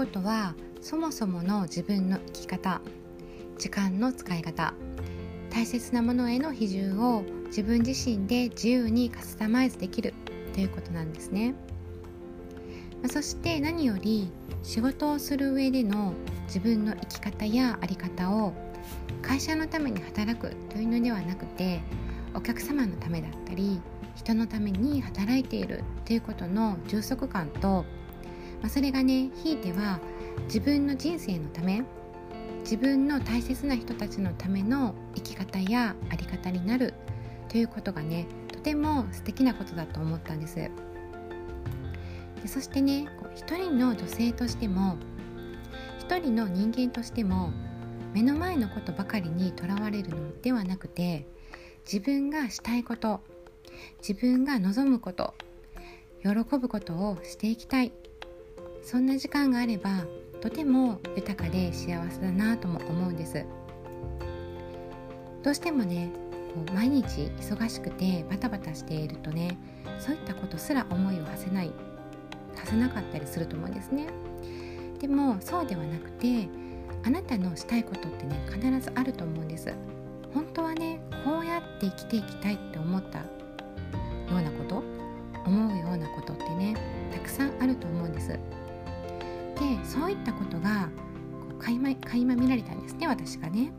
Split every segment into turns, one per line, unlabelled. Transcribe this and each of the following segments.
ことはそもそもの自分の生き方時間の使い方大切なものへの比重を自分自身で自由にカスタマイズできるということなんですね。そして何より仕事をする上での自分の生き方や在り方を会社のために働くというのではなくてお客様のためだったり人のために働いているということの充足感と、まあ、それがねひいては自分の人生のため自分の大切な人たちのための生き方や在り方になるということがねとても素敵なことだと思ったんです。でそしてね一人の女性としても一人の人間としても目の前のことばかりにとらわれるのではなくて自分がしたいこと自分が望むこと喜ぶことをしていきたいそんな時間があればとても豊かで幸せだなとも思うんです。どうしてもねこう毎日忙しくてバタバタしているとねそういったことすら思いを馳せない馳せなかったりすると思うんですね。でもそうではなくてあなたのしたいことってね必ずあると思うんです。本当はねこうやって生きていきたいって思ったようなこと思うようなことってねたくさんあると思うんです。でそういったことがこ垣間垣間見られたんですね私がね。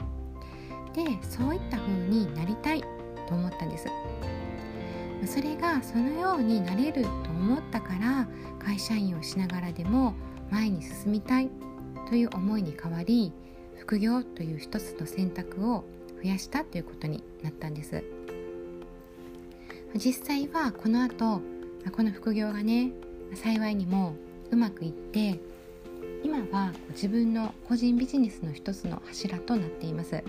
でそういった風になりたいと思ったんです。それがそのようになれると思ったから会社員をしながらでも前に進みたいという思いに変わり副業という一つの選択を増やしたということになったんです。実際はこの後この副業がね幸いにもうまくいって今は自分の個人ビジネスの一つの柱となっています。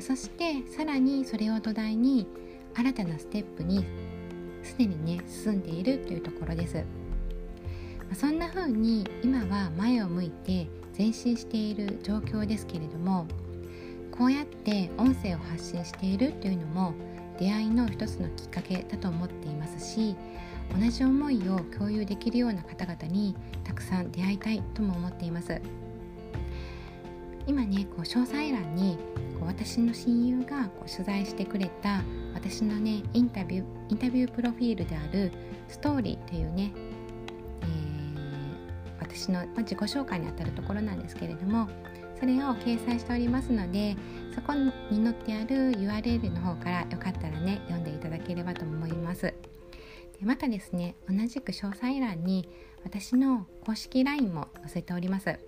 そしてさらにそれを土台に新たなステップにすでにね進んでいるというところです。そんな風に今は前を向いて前進している状況ですけれどもこうやって音声を発信しているというのも出会いの一つのきっかけだと思っていますし同じ思いを共有できるような方々にたくさん出会いたいとも思っています。今ねこう詳細欄にこう私の親友がこう取材してくれた私のねインタビューインタビュープロフィールであるストーリーというね、えー、私の、ま、自己紹介にあたるところなんですけれどもそれを掲載しておりますのでそこに載ってある URL の方からよかったらね読んでいただければと思います。でまたですね同じく詳細欄に私の公式 LINE も載せております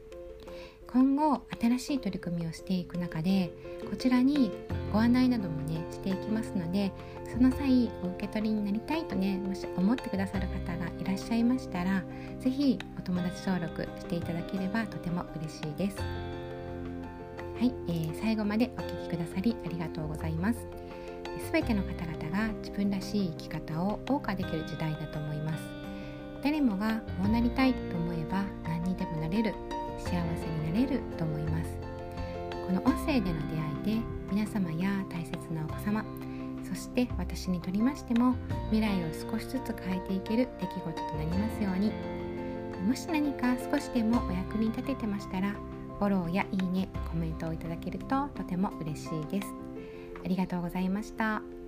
今後新しい取り組みをしていく中でこちらにご案内などもねしていきますのでその際お受け取りになりたいとねもし思ってくださる方がいらっしゃいましたら是非お友達登録していただければとても嬉しいです。はい、えー、最後までお聴きくださりありがとうございますすべての方々が自分らしい生き方を謳歌できる時代だと思います。誰もがこうなりたいと思えば何にでもなれる幸せになれると思います。この音声での出会いで皆様や大切なお子様そして私にとりましても未来を少しずつ変えていける出来事となりますように。もし何か少しでもお役に立ててましたらフォローやいいねコメントをいただけるととても嬉しいです。ありがとうございました。